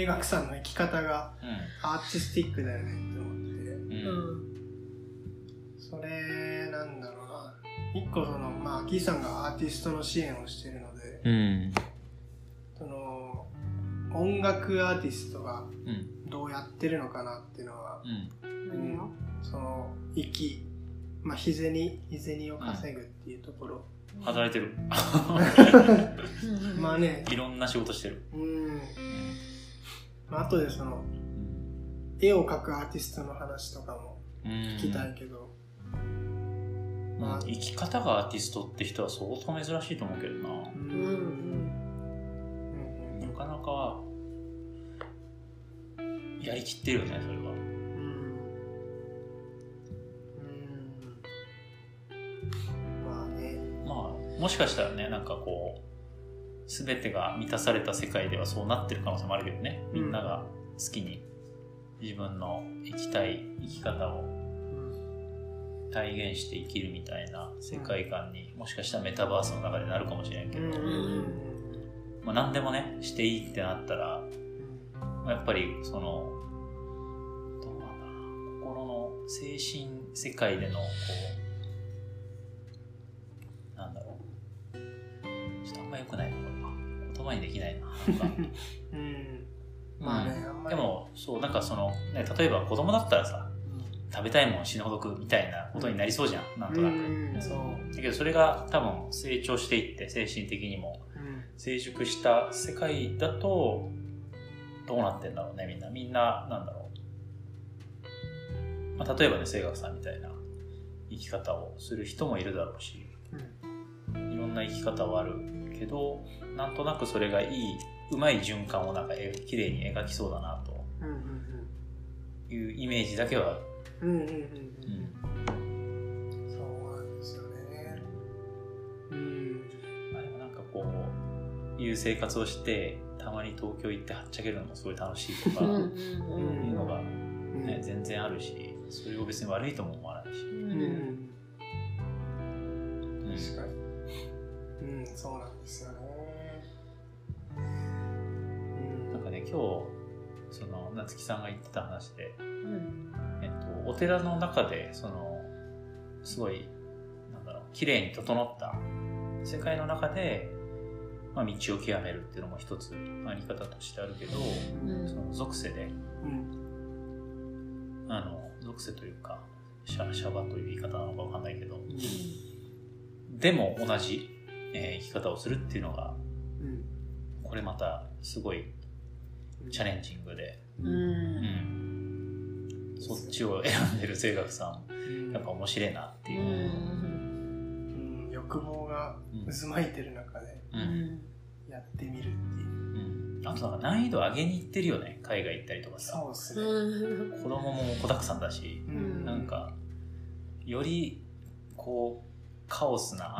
声楽さんの生き方がうん。アーティスティックだよねって思って。てううん。ん。それなんだろうな。一個そのまあキーさんがアーティストの支援をしてるのでうん。その音楽アーティストがうん。どうやってるのかなっていうのはうん。その生きまあ日銭日銭を稼ぐっていうところ、働いてる。まあね。いろんな仕事してる。うんまあ後でその絵を描くアーティストの話とかもうん聞きたいけど、まあ生き方がアーティストって人は相当珍しいと思うけどな。うんうん。なかなかやりきってるよねそれは。うん。うん。まあね。まあもしかしたらねなんかこう全てが満たされた世界ではそうなってる可能性もあるけどね。みんなが好きに自分の生きたい生き方を体現して生きるみたいな世界観にもしかしたらメタバースの中でなるかもしれんけど、まあ、何でもねしていいってなったらまあやっぱりそのどうなんだろうな心の精神世界でのこう言葉にできないななんか。うん。まあねあんでもそうなんかその、ね、例えば子供だったらさ食べたいもん死ぬほど食うみたいなことになりそうじゃん、なんとなく、うんそう。だけどそれが多分成長していって精神的にも。うん。成熟した世界だとどうなってんだろうねみんな。みんななんだろう、まあ、例えばね清学さんみたいな生き方をする人もいるだろうし。いろんな生き方はあるけどなんとなくそれがいいうまい循環をなんかえ綺麗に描きそうだなと。いうイメージだけは。ある、うんうんうんうんうん。そうなんですよね。うん。まあ、でもなんかこういう生活をしてたまに東京行ってはっちゃけるのもすごい楽しいとか、いうのが、うん。ね、全然あるしそれを別に悪いとも思わないし、うん今日その夏木さんが言ってた話で、うん。えっと、お寺の中でそのすごいなんだろう綺麗に整った世界の中で、まあ、道を極めるっていうのも一つあり方としてあるけど、うん。その属性でうん。あの属性というかシャシャバという言い方なのかわかんないけどでも同じ、えー生き方をするっていうのがうん。これまたすごいチャレンジングで、うん。うん、そっちを選んでる清学さんやっぱ面白いなっていう。う、ん。うん欲望が渦巻いてる中でやってみるっていう。うん。あとなんか難易度上げに行ってるよね。海外行ったりとかさ。そうですね。うん。子供も子だくさんだしうん。なんかよりこうカオスな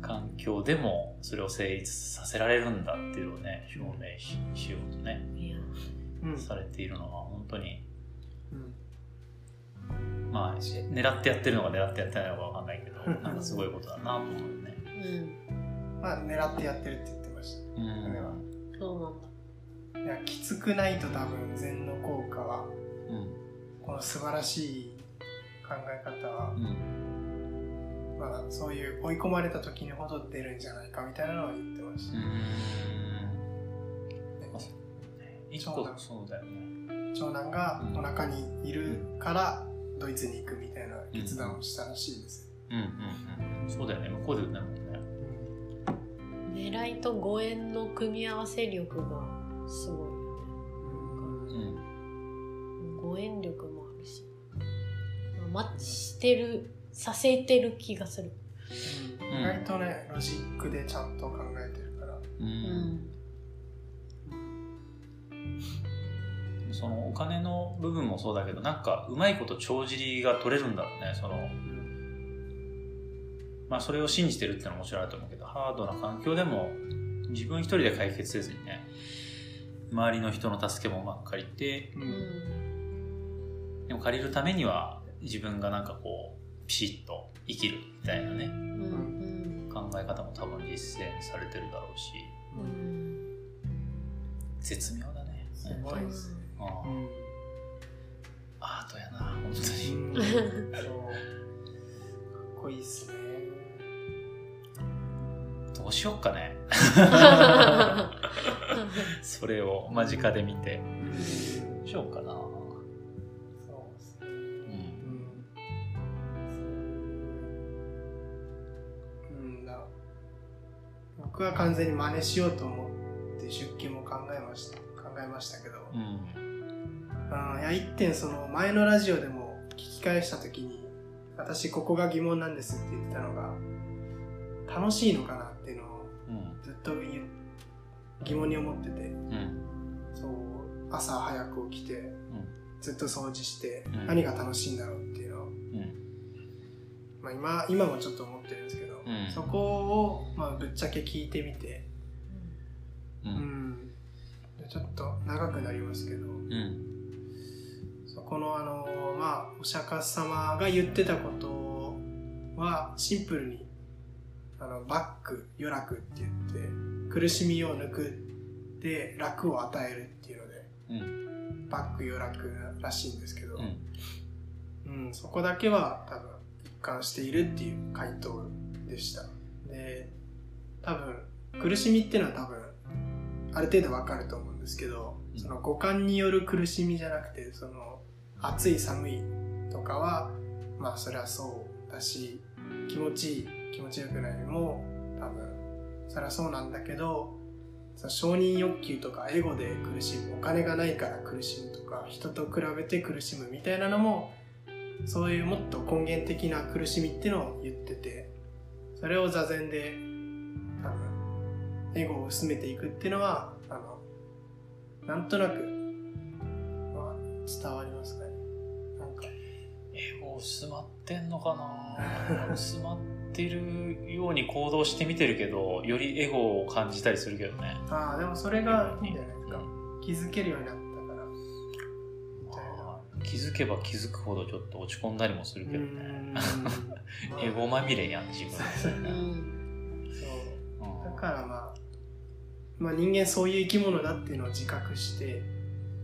環境でもそれを成立させられるんだっていうのをね証明ししようとねうん。されているのは本当にうん。まあ狙ってやってるのか狙ってやってないのかわかんないけど なんかすごいことだなと思うよね。うん。まあ狙ってやってるって言ってました。うん。それは。そうなんだ。いやきつくないと多分禅の効果はうん。この素晴らしい考え方は、うんまあ、そういう追い込まれた時にほど出るんじゃないかみたいなのを言ってました、うんねあそうだよね。長男がお腹にいるからドイツに行くみたいな決断をしたらしいです、うんうんうん。そうだよね。向こうで売ってるもんね。狙いとご縁の組み合わせ力がすごいようん。ねご縁力もあるしまあマッチしてるさせてる気がする。うん。意外とねロジックでちゃんと考えてるから。う。うん。んそのお金の部分もそうだけど、なんかうまいこと帳尻が取れるんだろうね。その、まあそれを信じてるっていうのはもちろんあると思うけど、ハードな環境でも自分一人で解決せずにね、周りの人の助けもうまく借りて、ううんん。でも借りるためには自分がなんかこう、ピシッと生きるみたいなね、うん。考え方も多分実践されてるだろうし、うん絶妙だね。すごいですね。ああうん。アートやな本当に。かっこいいっすね。どうしよっかね。それを間近で見て。どうしようかな僕は完全に真似しようと思って出勤も考えました。考えましたけど。うん。うん、いや、一点その前のラジオでも聞き返したときに、私ここが疑問なんですって言ってたのが、楽しいのかなっていうのをうん。ずっと疑問に思ってて、うん。そう、朝早く起きて、ずっと掃除して、うん。何が楽しいんだろうっていうのを、うん。まあ今、今もちょっと思ってるんですけど、うん。そこを、まあぶっちゃけ聞いてみて、ううん。ん、でちょっと長くなりますけど、うん。そこのあのまあお釈迦様が言ってたことはシンプルにあのバック余楽って言って苦しみを抜くで楽を与えるっていうのでうん。バック余楽らしいんですけど、うん。うん。そこだけは多分一貫しているっていう回答でした。で多分苦しみっていうのは多分ある程度わかると思うんですけどうん。その五感による苦しみじゃなくてその暑い寒いとかはまあそれはそうだし気持ちいい気持ちよくないも多分それはそうなんだけどその承認欲求とかエゴで苦しむお金がないから苦しむとか人と比べて苦しむみたいなのもそういうもっと根源的な苦しみっていうのを言っててそれを座禅で多分エゴを薄めていくっていうのはあのなんとなく、まあ、伝わりますかね。なんか。エゴ薄まってんのかな？薄まってるように行動してみてるけどよりエゴを感じたりするけどね。ああでもそれがいいんじゃないですか。気づけるようになったからまあ気づけば気づくほどちょっと落ち込んだりもするけどね。エゴまみれやん自分そう。だうん。からまあ、まあ人間そういう生き物だっていうのを自覚して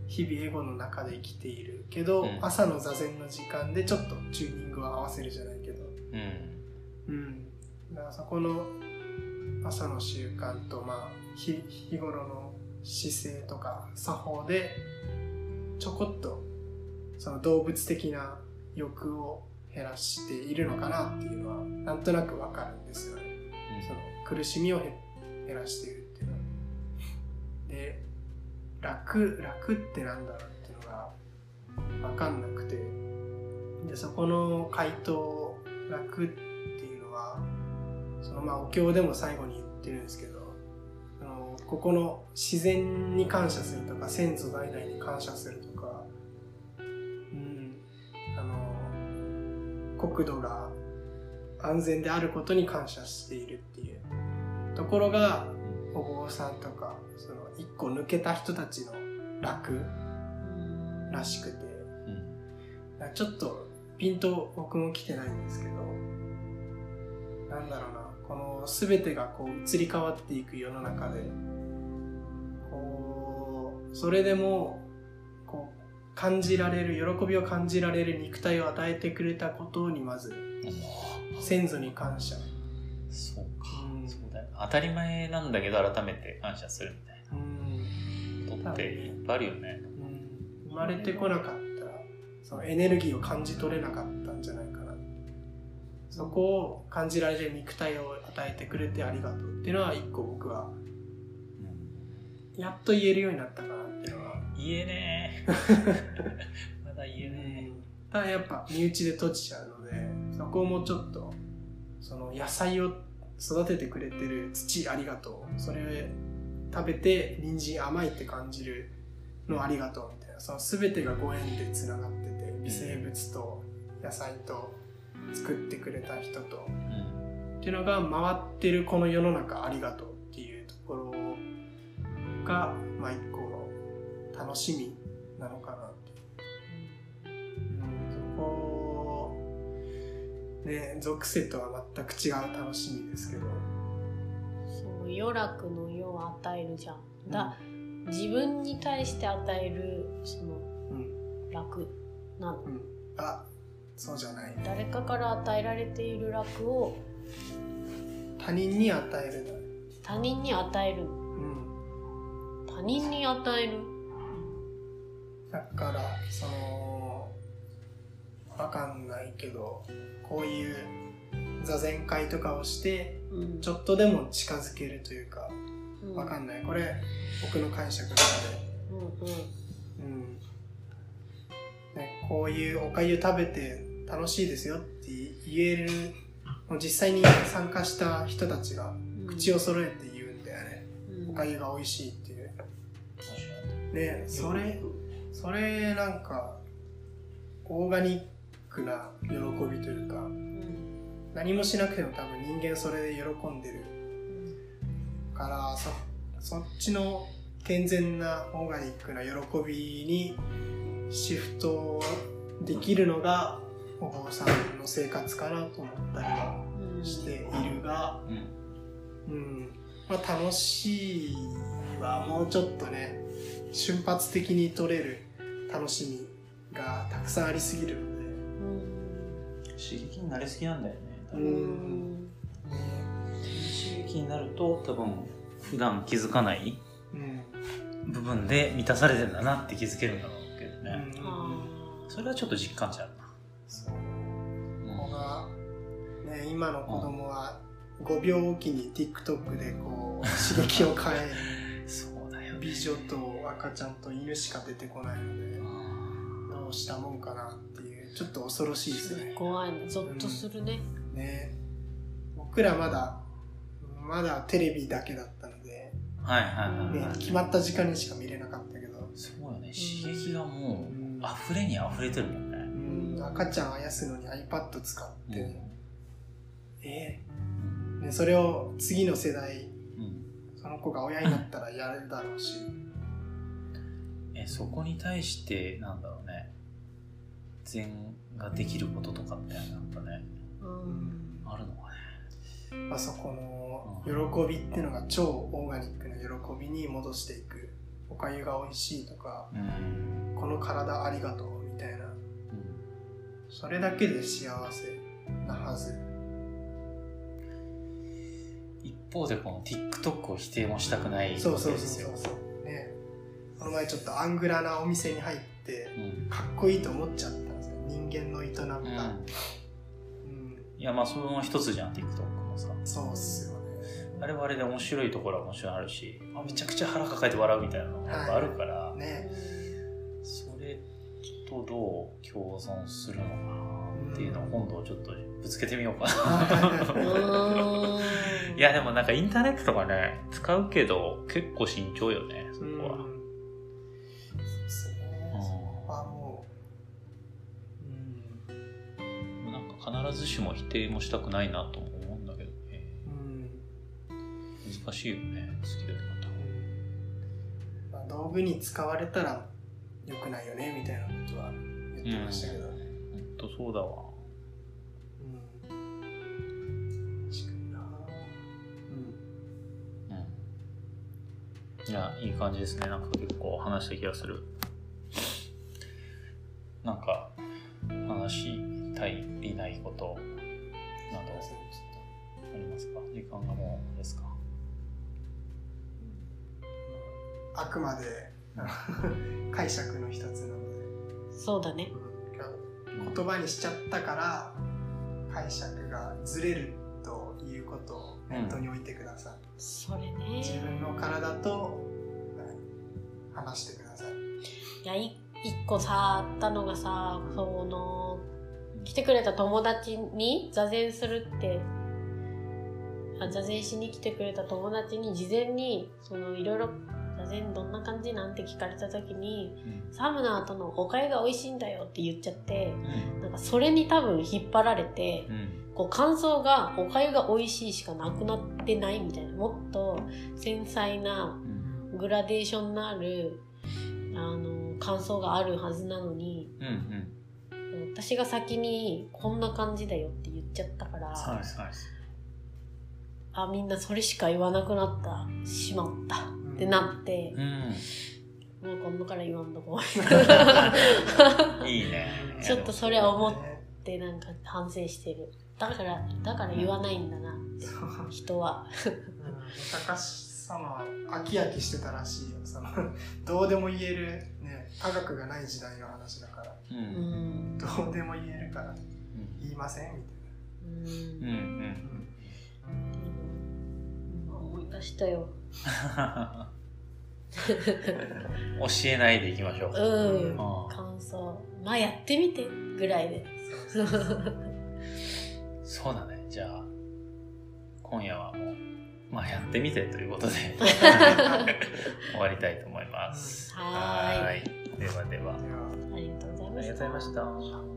日々エゴの中で生きているけど、うん。朝の座禅の時間でちょっとチューニングを合わせるじゃないけど。うん。うん。だからそこの朝の習慣とまあ日日頃の姿勢とか作法でちょこっとその動物的な欲を減らしているのかなっていうのはなんとなくわかるんですよね。その苦しみを減減らしているっていうのは。で楽楽ってなんだろうっていうのが分かんなくて。でそこの回答楽っていうのはそのまあお経でも最後に言ってるんですけどあのここの自然に感謝するとか先祖代々に感謝するとか国土が安全であることに感謝しているっていうところがお坊さんとかその一個抜けた人たちの楽らしくて。うんちょっとピンと僕も来てないんですけど。なんだろうな。この全てがこう移り変わっていく世の中で。こうそれでも感じられる喜びを感じられる肉体を与えてくれたことにまず先祖に感謝、そうか、うん。そうだよ。当たり前なんだけど改めて感謝するみたいうん。なことっていっぱいあるよね。うん。生まれてこなかった。らそのエネルギーを感じ取れなかったんじゃないかな。そこを感じられる肉体を与えてくれてありがとうっていうのは一個僕はやっと言えるようになったかなっていうのは、言えねえ。まだ言えねただやっぱ身内で閉じちゃうのでそこをもうちょっとその野菜を育ててくれてる土ありがとう。それ食べて人参甘いって感じるのありがとうみたいな。その全てがご縁でつながってて微生物と野菜と作ってくれた人と。えうん。っていうのが回ってるこの世の中ありがとうっていうところがまあ一楽しみなのかなっていう、うん、そこね属性とは全く違う楽しみですけど。そう余楽の世を与えるじゃん。だ、自分に対して与えるそのうん。楽なの。うん。あそうじゃない。誰かから与えられている楽を他人に与えるの他人に与える。うん。他人に与えるだからそのわかんないけどこういう座禅会とかをしてうん。ちょっとでも近づけるというかうん。わかんない。これ僕の解釈とかうんうん。で、うん。ね、こういうおかゆ食べて楽しいですよって言えるもう実際に参加した人たちがうん。口を揃えて言うんだよね、うん。おかゆが美味しいっていう。ねそれそれなんかオーガニックな喜びというかうん何もしなくても多分人間それで喜んでる。からそそっちの健全なオーガニックな喜びにシフトできるのがお坊さんの生活かなと思ったりはうんしているが、うん。うん。まあ、楽しいはもうちょっとね瞬発的に取れる楽しみがたくさんありすぎるので、うん刺激になりすぎなんだよね。多うん。刺激になると多分普段気づかないうん。部分で満たされてんだなって気づけるんだろうけどうん。それはちょっと実感値あるな、そう。ここが、ね、今の子供は5秒おきに TikTok でこう 刺激を変えそうだよね。美女と赤ちゃんと犬しか出てこないのであどうしたもんかなっていうちょっと恐ろしいですーね。怖いね。ゾッとするね。ね。僕らまだまだテレビだけだったので、ーはいはいはい、ねはい、決まった時間にしか見れなかったけど、そうよね。刺激がもううん。溢れに溢れてるもんね、うん。赤ちゃんあやすのに iPad 使って、うん。えーね、それを次の世代うん。その子が親になったらやるだろうし、えそこに対してなんだろうね。善ができることとかってなんかね。うん。あるのかね。まあ、そこの喜びっていうのが超オーガニックな喜びに戻していく。おかゆが美味しいとかうん、この体ありがとうみたいな。それだけで幸せなはず。一方でこの TikTok を否定もしたくないそうそうわけですよ。そうそうねこの前ちょっとアングラなお店に入ってうん。かっこいいと思っちゃったんですよ。人間の営みが、うん。うん。いやまあその一つじゃん TikTok もさ。そうっすよね。あれはあれで面白いところはもちろんあるしあめちゃくちゃ腹抱えて笑うみたいなのがやっぱあるから、ね。それとどう共存するのかなっていうのを今度ちょっとぶつけてみようかな。うんいやでもなんかインターネットとかね使うけど結構慎重よねそこは、必ずしも否定もしたくないなとも思うんだけどね。うん。難しいよね好きだまあ、道具に使われたら良くないよねみたいなことは言ってましたけど、ほんとそうだわ。いやいい感じですね。なんか結構話した気がする。なんか話したいりないことなど。ありますか？時間がもうですか？あくまで解釈の一つなので、そうだね。うん。言葉にしちゃったから解釈がずれるということを念頭に置いてください、それね。自分の体とはい。話してください。いやい一個さあったのがさその来てくれた友達に座禅するってあ座禅しに来てくれた友達に事前にそのいろいろ座禅どんな感じなんて聞かれた時にサムの後のおかゆが美味しいんだよって言っちゃってうん。なんかそれに多分引っ張られてうん。こう感想がおかゆが美味しいしかなくなってないみたいなもっと繊細なうん。グラデーションのあるあの感想があるはずなのにうんうん私が先にこんな感じだよって言っちゃったから、はいはい。あみんなそれしか言わなくなったしまった。うんってなってう、ん。もう今度から言わんとこいいね。ちょっとそれは思っねてなんか反省してる。だからだから言わないんだなってそう人はうん。高橋様は飽き飽きしてたらしいよ。そのどうでも言える、ね、科学がない時代の話だからう。うんんどうでも言えるから言いませんみたいうんうん。うん。今思い出したよ教えないでいきましょう。うん感想まあやってみてぐらいでなそうそうそうそうだね。じゃあ、今夜はもう、まあやってみてということで 終わりたいと思います。はーいーい。ではでは。ではありがとうございましたありがとうございました。